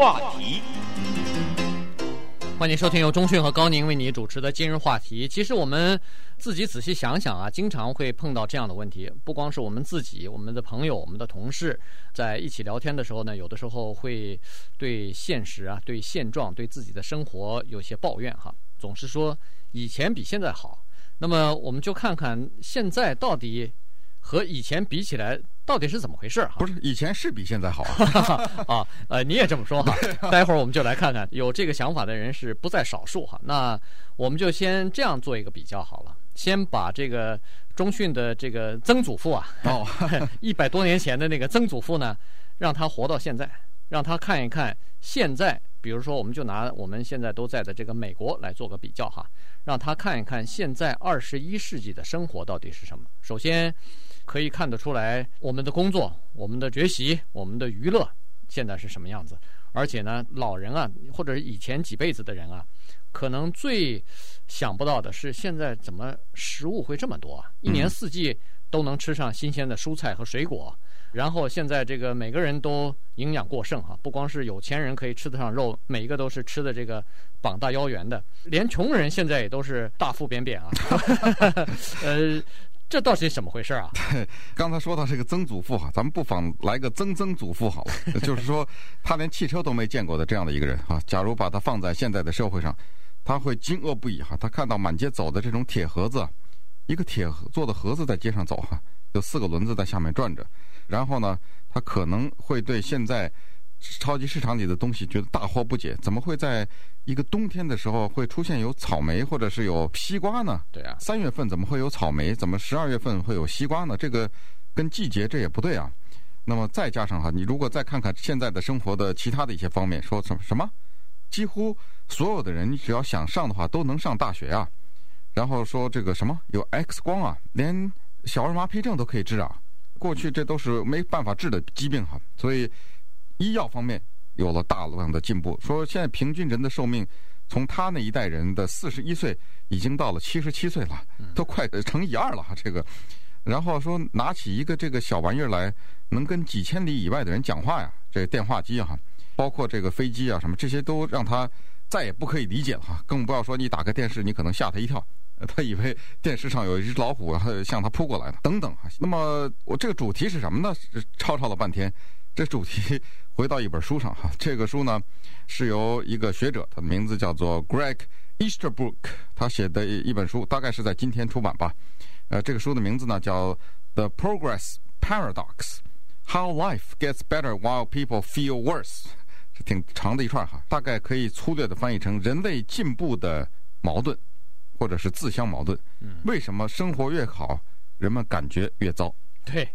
话题。欢迎收听由中讯和高宁为你主持的今日话题。其实我们自己仔细想想啊，经常会碰到这样的问题。不光是我们自己，我们的朋友、我们的同事，在一起聊天的时候呢，有的时候会对现实啊、对现状、对自己的生活有些抱怨哈，总是说以前比现在好。那么我们就看看现在到底和以前比起来。到底是怎么回事？哈，不是以前是比现在好啊！啊，呃，你也这么说哈。待会儿我们就来看看，有这个想法的人是不在少数哈。那我们就先这样做一个比较好了。先把这个中讯的这个曾祖父啊，哦，一百多年前的那个曾祖父呢，让他活到现在，让他看一看现在，比如说，我们就拿我们现在都在的这个美国来做个比较哈，让他看一看现在二十一世纪的生活到底是什么。首先。可以看得出来，我们的工作、我们的学习、我们的娱乐，现在是什么样子？而且呢，老人啊，或者是以前几辈子的人啊，可能最想不到的是，现在怎么食物会这么多啊？一年四季都能吃上新鲜的蔬菜和水果，然后现在这个每个人都营养过剩哈，不光是有钱人可以吃得上肉，每一个都是吃的这个膀大腰圆的，连穷人现在也都是大腹便便啊，呃。这到底是怎么回事啊？刚才说到这个曾祖父哈，咱们不妨来个曾曾祖父好了。就是说，他连汽车都没见过的这样的一个人哈，假如把他放在现在的社会上，他会惊愕不已哈。他看到满街走的这种铁盒子，一个铁做的盒子在街上走哈，有四个轮子在下面转着，然后呢，他可能会对现在。超级市场里的东西觉得大惑不解，怎么会在一个冬天的时候会出现有草莓或者是有西瓜呢？对啊，三月份怎么会有草莓？怎么十二月份会有西瓜呢？这个跟季节这也不对啊。那么再加上哈，你如果再看看现在的生活的其他的一些方面，说什么什么，几乎所有的人你只要想上的话都能上大学啊。然后说这个什么有 X 光啊，连小儿麻痹症都可以治啊。过去这都是没办法治的疾病哈，所以。医药方面有了大量的进步，说现在平均人的寿命从他那一代人的四十一岁，已经到了七十七岁了，都快乘以二了哈。这个，然后说拿起一个这个小玩意儿来，能跟几千里以外的人讲话呀，这电话机哈，包括这个飞机啊什么这些都让他再也不可以理解了哈。更不要说你打开电视，你可能吓他一跳，他以为电视上有一只老虎向他扑过来了等等哈。那么我这个主题是什么呢？吵吵了半天。这主题回到一本书上哈，这个书呢是由一个学者，他的名字叫做 Greg Easterbrook，他写的一本书，大概是在今天出版吧。呃，这个书的名字呢叫 The Progress Paradox：How Life Gets Better While People Feel Worse，是挺长的一串哈，大概可以粗略的翻译成人类进步的矛盾，或者是自相矛盾。为什么生活越好，人们感觉越糟？对，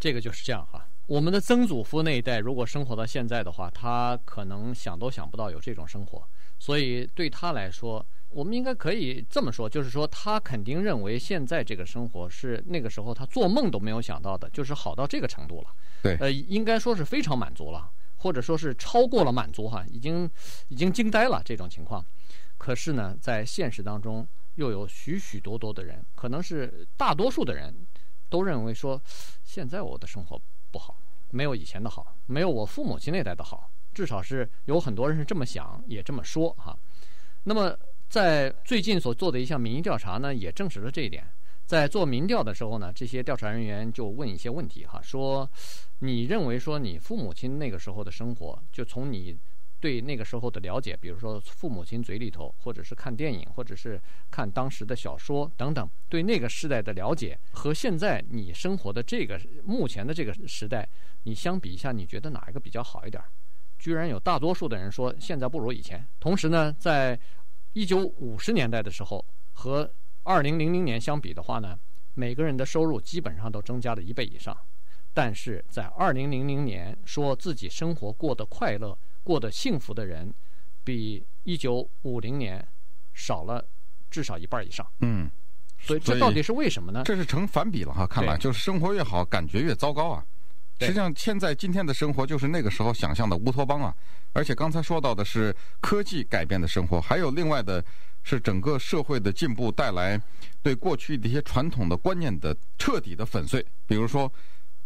这个就是这样哈。我们的曾祖父那一代，如果生活到现在的话，他可能想都想不到有这种生活。所以对他来说，我们应该可以这么说，就是说他肯定认为现在这个生活是那个时候他做梦都没有想到的，就是好到这个程度了。对，呃，应该说是非常满足了，或者说是超过了满足哈，已经已经惊呆了这种情况。可是呢，在现实当中，又有许许多多的人，可能是大多数的人都认为说，现在我的生活。不好，没有以前的好，没有我父母亲那代的好，至少是有很多人是这么想，也这么说哈。那么在最近所做的一项民意调查呢，也证实了这一点。在做民调的时候呢，这些调查人员就问一些问题哈，说你认为说你父母亲那个时候的生活，就从你。对那个时候的了解，比如说父母亲嘴里头，或者是看电影，或者是看当时的小说等等，对那个时代的了解和现在你生活的这个目前的这个时代，你相比一下，你觉得哪一个比较好一点？居然有大多数的人说现在不如以前。同时呢，在一九五十年代的时候和二零零零年相比的话呢，每个人的收入基本上都增加了一倍以上。但是在二零零零年，说自己生活过得快乐。过得幸福的人，比一九五零年少了至少一半以上。嗯，所以这到底是为什么呢？这是成反比了哈，看来就是生活越好，感觉越糟糕啊。实际上，现在今天的生活就是那个时候想象的乌托邦啊。而且刚才说到的是科技改变的生活，还有另外的是整个社会的进步带来对过去的一些传统的观念的彻底的粉碎。比如说，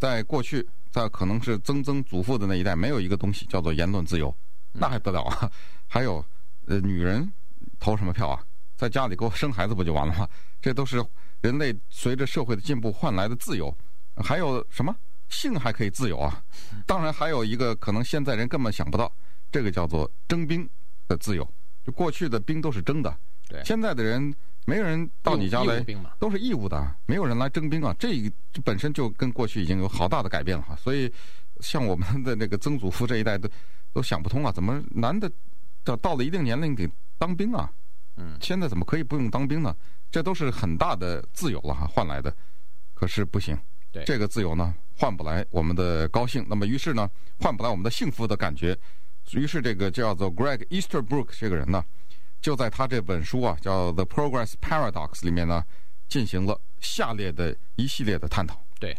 在过去。在可能是曾曾祖父的那一代，没有一个东西叫做言论自由，那还得了啊？还有，呃，女人投什么票啊？在家里给我生孩子不就完了吗？这都是人类随着社会的进步换来的自由。还有什么性还可以自由啊？当然还有一个可能现在人根本想不到，这个叫做征兵的自由。就过去的兵都是征的，对，现在的人没有人到你家来，都是义务的，没有人来征兵啊。这这本身就跟过去已经有好大的改变了哈。所以像我们的那个曾祖父这一代都都想不通啊，怎么男的到到了一定年龄得当兵啊？嗯，现在怎么可以不用当兵呢？这都是很大的自由了哈，换来的。可是不行，对这个自由呢，换不来我们的高兴。那么于是呢，换不来我们的幸福的感觉。于是，这个叫做 Greg Easterbrook 这个人呢，就在他这本书啊，叫《The Progress Paradox》里面呢，进行了下列的一系列的探讨。对，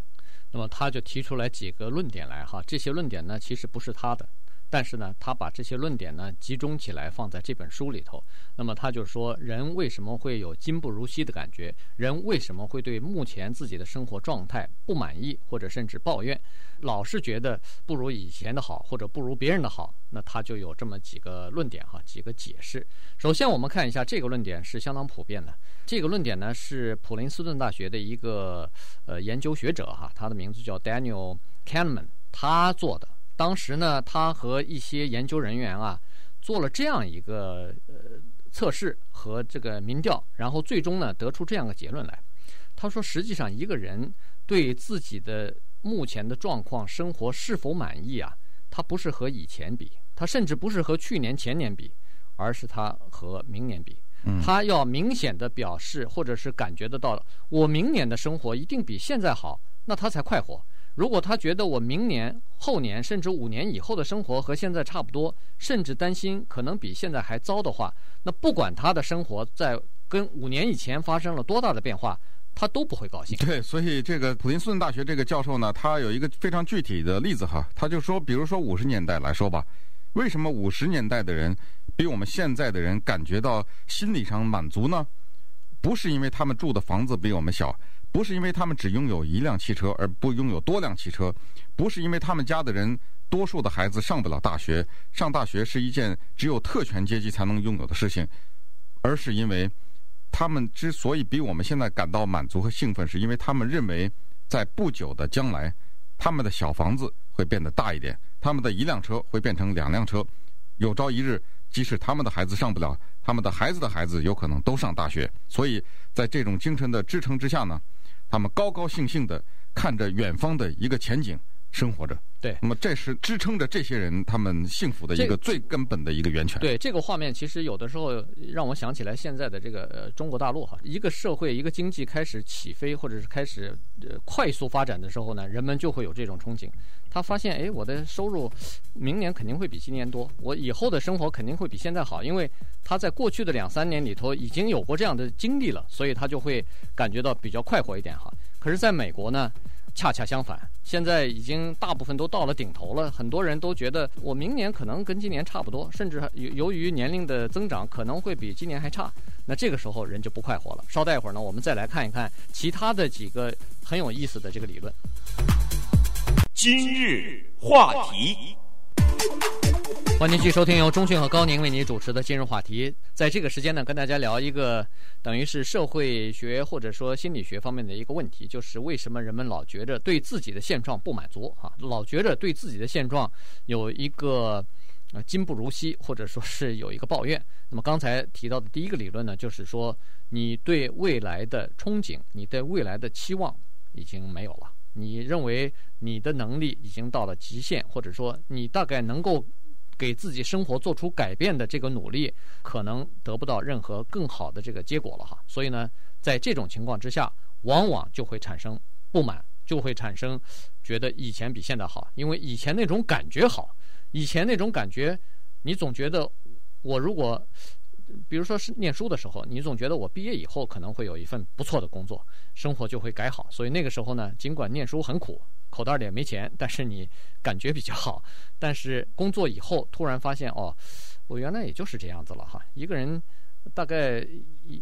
那么他就提出来几个论点来哈，这些论点呢，其实不是他的。但是呢，他把这些论点呢集中起来放在这本书里头。那么他就说，人为什么会有今不如昔的感觉？人为什么会对目前自己的生活状态不满意，或者甚至抱怨，老是觉得不如以前的好，或者不如别人的好？那他就有这么几个论点哈，几个解释。首先，我们看一下这个论点是相当普遍的。这个论点呢是普林斯顿大学的一个呃研究学者哈，他的名字叫 Daniel Kahneman，他做的。当时呢，他和一些研究人员啊，做了这样一个呃测试和这个民调，然后最终呢得出这样的结论来。他说，实际上一个人对自己的目前的状况、生活是否满意啊，他不是和以前比，他甚至不是和去年、前年比，而是他和明年比。他要明显的表示或者是感觉得到，我明年的生活一定比现在好，那他才快活。如果他觉得我明年、后年甚至五年以后的生活和现在差不多，甚至担心可能比现在还糟的话，那不管他的生活在跟五年以前发生了多大的变化，他都不会高兴。对，所以这个普林斯顿大学这个教授呢，他有一个非常具体的例子哈，他就说，比如说五十年代来说吧，为什么五十年代的人比我们现在的人感觉到心理上满足呢？不是因为他们住的房子比我们小。不是因为他们只拥有一辆汽车而不拥有多辆汽车，不是因为他们家的人多数的孩子上不了大学，上大学是一件只有特权阶级才能拥有的事情，而是因为他们之所以比我们现在感到满足和兴奋，是因为他们认为在不久的将来，他们的小房子会变得大一点，他们的一辆车会变成两辆车，有朝一日，即使他们的孩子上不了，他们的孩子的孩子有可能都上大学，所以在这种精神的支撑之下呢。他们高高兴兴地看着远方的一个前景，生活着。对，那么这是支撑着这些人他们幸福的一个最根本的一个源泉。对，这个画面其实有的时候让我想起来现在的这个呃中国大陆哈，一个社会一个经济开始起飞或者是开始呃快速发展的时候呢，人们就会有这种憧憬。他发现，哎，我的收入明年肯定会比今年多，我以后的生活肯定会比现在好，因为他在过去的两三年里头已经有过这样的经历了，所以他就会感觉到比较快活一点哈。可是，在美国呢？恰恰相反，现在已经大部分都到了顶头了。很多人都觉得我明年可能跟今年差不多，甚至由由于年龄的增长，可能会比今年还差。那这个时候人就不快活了。稍待一会儿呢，我们再来看一看其他的几个很有意思的这个理论。今日话题。欢迎继续收听由中讯和高宁为你主持的今日话题。在这个时间呢，跟大家聊一个等于是社会学或者说心理学方面的一个问题，就是为什么人们老觉着对自己的现状不满足啊？老觉着对自己的现状有一个呃今不如昔，或者说是有一个抱怨。那么刚才提到的第一个理论呢，就是说你对未来的憧憬，你对未来的期望已经没有了。你认为你的能力已经到了极限，或者说你大概能够。给自己生活做出改变的这个努力，可能得不到任何更好的这个结果了哈。所以呢，在这种情况之下，往往就会产生不满，就会产生觉得以前比现在好，因为以前那种感觉好，以前那种感觉，你总觉得我如果，比如说是念书的时候，你总觉得我毕业以后可能会有一份不错的工作，生活就会改好。所以那个时候呢，尽管念书很苦。口袋里也没钱，但是你感觉比较好。但是工作以后突然发现，哦，我原来也就是这样子了哈。一个人大概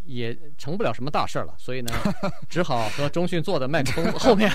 也成不了什么大事儿了，所以呢，只好和中讯做的麦克风 后面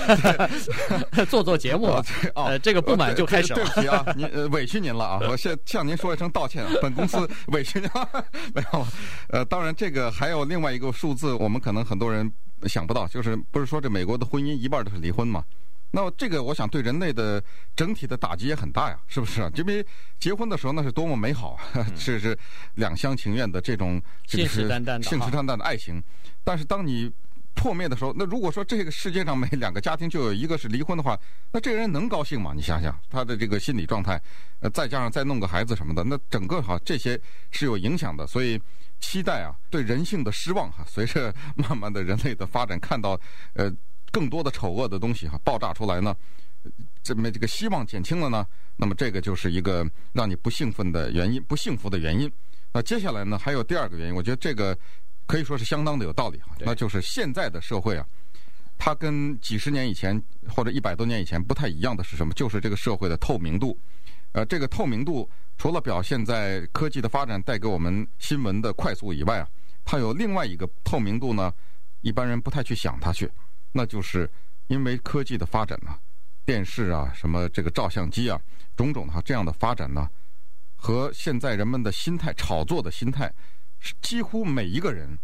做做节目。呃，这个不满就开始了。对不起啊，您呃委屈您了啊，我先向您说一声道歉啊，本公司委屈您了。没有，呃，当然这个还有另外一个数字，我们可能很多人想不到，就是不是说这美国的婚姻一半都是离婚吗？那么这个，我想对人类的整体的打击也很大呀，是不是？因为结婚的时候那是多么美好啊，是是两厢情愿的这种信誓旦旦的信誓旦旦的爱情。但是当你破灭的时候，那如果说这个世界上每两个家庭就有一个是离婚的话，那这个人能高兴吗？你想想他的这个心理状态，呃，再加上再弄个孩子什么的，那整个哈这些是有影响的。所以期待啊，对人性的失望哈，随着慢慢的人类的发展，看到呃。更多的丑恶的东西哈爆炸出来呢，这么这个希望减轻了呢，那么这个就是一个让你不兴奋的原因，不幸福的原因。那接下来呢，还有第二个原因，我觉得这个可以说是相当的有道理哈，那就是现在的社会啊，它跟几十年以前或者一百多年以前不太一样的是什么？就是这个社会的透明度。呃，这个透明度除了表现在科技的发展带给我们新闻的快速以外啊，它有另外一个透明度呢，一般人不太去想它去。那就是因为科技的发展呢，电视啊，什么这个照相机啊，种种的这样的发展呢，和现在人们的心态、炒作的心态，是几乎每一个人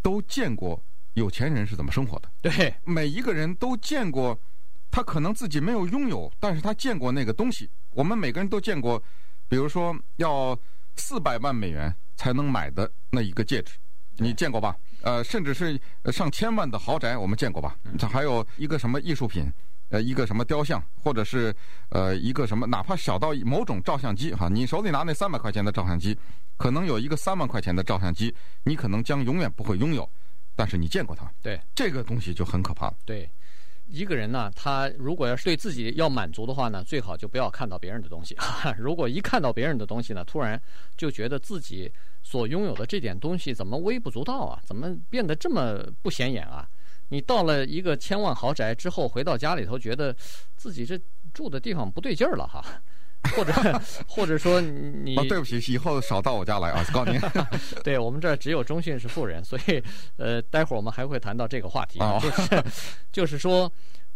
都见过有钱人是怎么生活的。对，每一个人都见过，他可能自己没有拥有，但是他见过那个东西。我们每个人都见过，比如说要四百万美元才能买的那一个戒指，你见过吧？呃，甚至是上千万的豪宅，我们见过吧？这还有一个什么艺术品，呃，一个什么雕像，或者是呃一个什么，哪怕小到某种照相机哈，你手里拿那三百块钱的照相机，可能有一个三万块钱的照相机，你可能将永远不会拥有，但是你见过它。对，这个东西就很可怕了。对。一个人呢，他如果要是对自己要满足的话呢，最好就不要看到别人的东西。如果一看到别人的东西呢，突然就觉得自己所拥有的这点东西怎么微不足道啊？怎么变得这么不显眼啊？你到了一个千万豪宅之后，回到家里头，觉得自己这住的地方不对劲儿了哈。或者或者说你、啊，对不起，以后少到我家来啊！告诉您，对我们这儿只有中信是富人，所以呃，待会儿我们还会谈到这个话题，哦、就是就是说，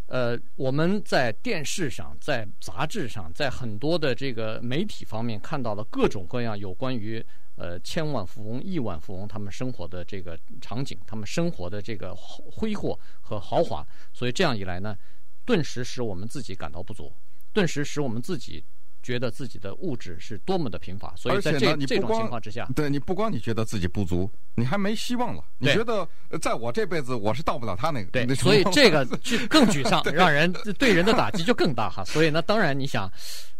呃，我们在电视上、在杂志上、在很多的这个媒体方面看到了各种各样有关于呃千万富翁、亿万富翁他们生活的这个场景，他们生活的这个挥霍和豪华，所以这样一来呢，顿时使我们自己感到不足，顿时使我们自己。觉得自己的物质是多么的贫乏，所以在这这种情况之下，对，你不光你觉得自己不足，你还没希望了。你觉得在我这辈子我是到不了他那个，对，所以这个就更沮丧，让人对人的打击就更大哈。所以呢，当然你想，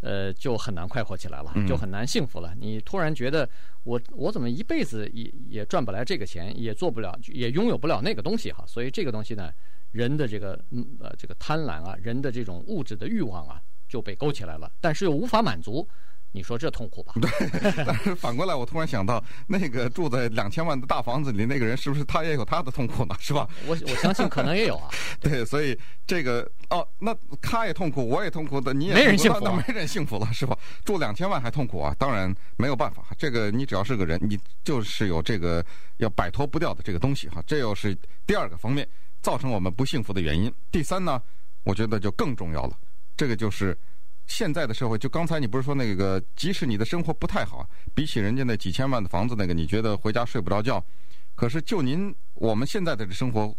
呃，就很难快活起来了，就很难幸福了。你突然觉得我我怎么一辈子也也赚不来这个钱，也做不了，也拥有不了那个东西哈。所以这个东西呢，人的这个嗯呃这个贪婪啊，人的这种物质的欲望啊。就被勾起来了，但是又无法满足，你说这痛苦吧？对。但是反过来，我突然想到，那个住在两千万的大房子里那个人，是不是他也有他的痛苦呢？是吧？我我相信可能也有啊。对，所以这个哦，那他也痛苦，我也痛苦的，你也没人幸福，那没人幸福了，是吧？住两千万还痛苦啊？当然没有办法，这个你只要是个人，你就是有这个要摆脱不掉的这个东西哈。这又是第二个方面造成我们不幸福的原因。第三呢，我觉得就更重要了。这个就是现在的社会，就刚才你不是说那个，即使你的生活不太好，比起人家那几千万的房子那个，你觉得回家睡不着觉，可是就您我们现在的生活，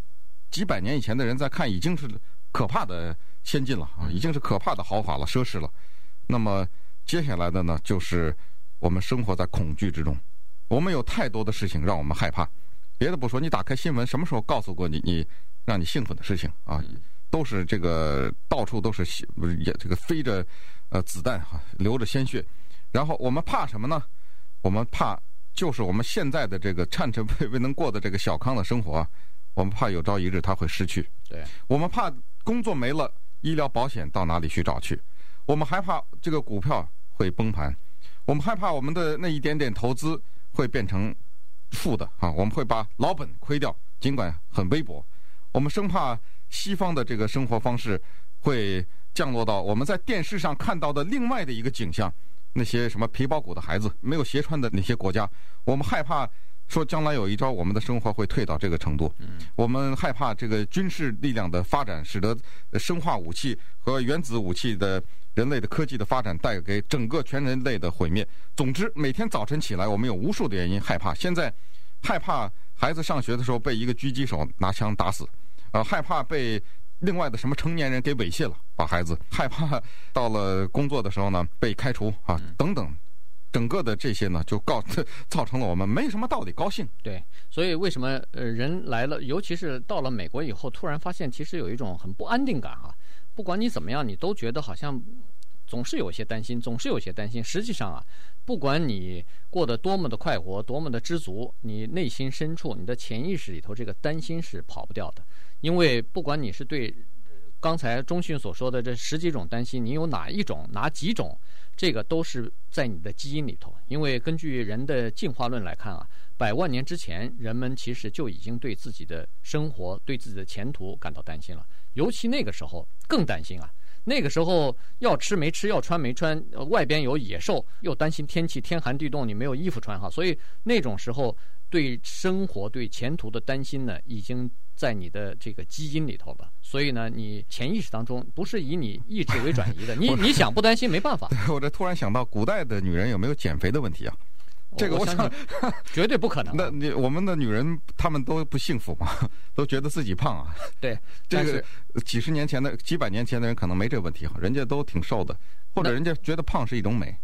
几百年以前的人在看，已经是可怕的先进了啊，已经是可怕的豪华了、奢侈了。那么接下来的呢，就是我们生活在恐惧之中，我们有太多的事情让我们害怕。别的不说，你打开新闻，什么时候告诉过你你让你幸福的事情啊？都是这个到处都是血，也这个飞着呃子弹哈，流着鲜血。然后我们怕什么呢？我们怕就是我们现在的这个颤颤巍巍能过的这个小康的生活，我们怕有朝一日他会失去。对，我们怕工作没了，医疗保险到哪里去找去？我们害怕这个股票会崩盘，我们害怕我们的那一点点投资会变成负的啊，我们会把老本亏掉，尽管很微薄，我们生怕。西方的这个生活方式会降落到我们在电视上看到的另外的一个景象，那些什么皮包骨的孩子，没有鞋穿的那些国家，我们害怕说将来有一朝我们的生活会退到这个程度。我们害怕这个军事力量的发展，使得生化武器和原子武器的人类的科技的发展带给整个全人类的毁灭。总之，每天早晨起来，我们有无数的原因害怕。现在害怕孩子上学的时候被一个狙击手拿枪打死，呃，害怕被另外的什么成年人给猥亵了，把孩子害怕到了工作的时候呢被开除啊等等。整个的这些呢，就告 造成了我们没什么道理高兴。对，所以为什么呃人来了，尤其是到了美国以后，突然发现其实有一种很不安定感、啊。不管你怎么样，你都觉得好像总是有些担心，总是有些担心。实际上啊，不管你过得多么的快活，多么的知足，你内心深处，你的潜意识里头这个担心是跑不掉的。因为不管你是对刚才中迅所说的这十几种担心，你有哪一种，哪几种？这个都是在你的基因里头，因为根据人的进化论来看啊，百万年之前，人们其实就已经对自己的生活、对自己的前途感到担心了。尤其那个时候更担心啊，那个时候要吃没吃，要穿没穿，外边有野兽，又担心天气天寒地冻，你没有衣服穿哈，所以那种时候对生活、对前途的担心呢，已经。在你的这个基因里头了，所以呢，你潜意识当中不是以你意志为转移的，你你想不担心没办法。我这突然想到，古代的女人有没有减肥的问题啊？这个我想 绝对不可能。那你我们的女人她们都不幸福嘛？都觉得自己胖啊？对，这个几十年前的、几百年前的人可能没这个问题哈，人家都挺瘦的，或者人家觉得胖是一种美。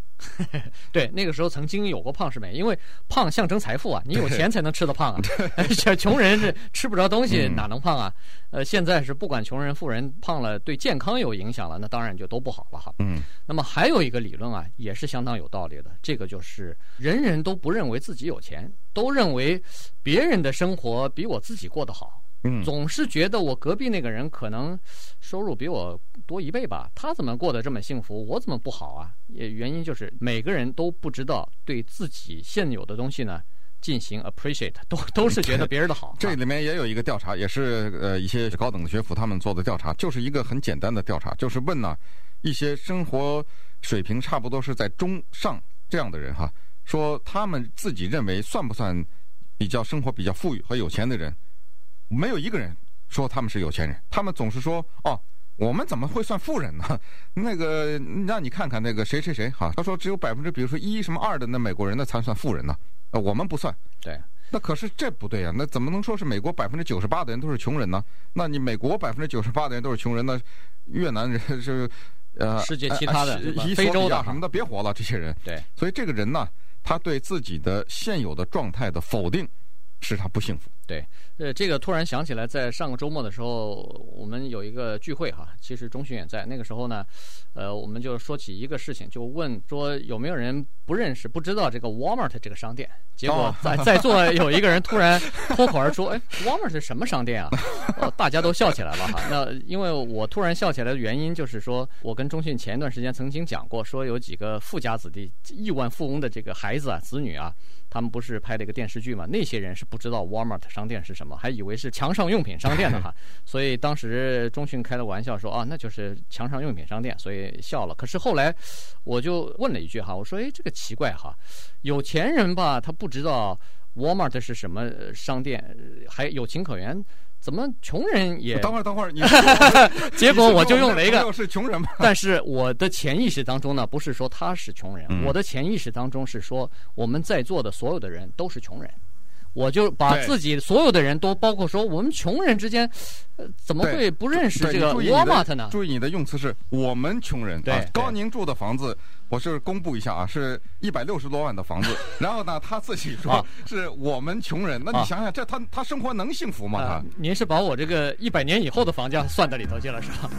对，那个时候曾经有过胖是美，因为胖象征财富啊，你有钱才能吃得胖啊。穷人是吃不着东西，哪能胖啊？呃，现在是不管穷人富人胖了，对健康有影响了，那当然就都不好了哈。嗯。那么还有一个理论啊，也是相当有道理的，这个就是人人都不认为自己有钱，都认为别人的生活比我自己过得好。嗯，总是觉得我隔壁那个人可能收入比我多一倍吧，他怎么过得这么幸福，我怎么不好啊？也原因就是每个人都不知道对自己现有的东西呢进行 appreciate，都 都是觉得别人的好。这里面也有一个调查，也是呃一些高等的学府他们做的调查，就是一个很简单的调查，就是问呢一些生活水平差不多是在中上这样的人哈，说他们自己认为算不算比较生活比较富裕和有钱的人。没有一个人说他们是有钱人，他们总是说：“哦，我们怎么会算富人呢？那个让你看看那个谁谁谁哈，他说只有百分之比如说一什么二的那美国人那才算富人呢，呃，我们不算。对，那可是这不对啊，那怎么能说是美国百分之九十八的人都是穷人呢？那你美国百分之九十八的人都是穷人，那越南人是呃世界其他的、呃、非洲的什么的别活了，这些人。对，所以这个人呢，他对自己的现有的状态的否定，使他不幸福。对，呃，这个突然想起来，在上个周末的时候，我们有一个聚会哈，其实中迅也在。那个时候呢，呃，我们就说起一个事情，就问说有没有人不认识、不知道这个 Walmart 这个商店。结果在在座有一个人突然脱口而出：“哎，Walmart 是什么商店啊？”哦，大家都笑起来了哈。那因为我突然笑起来的原因，就是说我跟中迅前一段时间曾经讲过，说有几个富家子弟、亿万富翁的这个孩子啊、子女啊。他们不是拍了一个电视剧嘛？那些人是不知道 Walmart 商店是什么，还以为是墙上用品商店呢 哈。所以当时中迅开了玩笑说啊，那就是墙上用品商店，所以笑了。可是后来我就问了一句哈，我说哎，这个奇怪哈，有钱人吧，他不知道 Walmart 是什么商店，还有情可原。怎么穷人也？等会儿，等会儿，你 结果我就用了一个是穷人吗？但是我的潜意识当中呢，不是说他是穷人，嗯、我的潜意识当中是说我们在座的所有的人都是穷人，我就把自己所有的人都包括说我们穷人之间，呃，怎么会不认识这个 Walmart 呢？注意你的用词是我们穷人，对，啊、高宁住的房子。我是公布一下啊，是一百六十多万的房子，然后呢，他自己说是我们穷人，那你想想，这他他生活能幸福吗？他，您是把我这个一百年以后的房价算在里头去了是吧？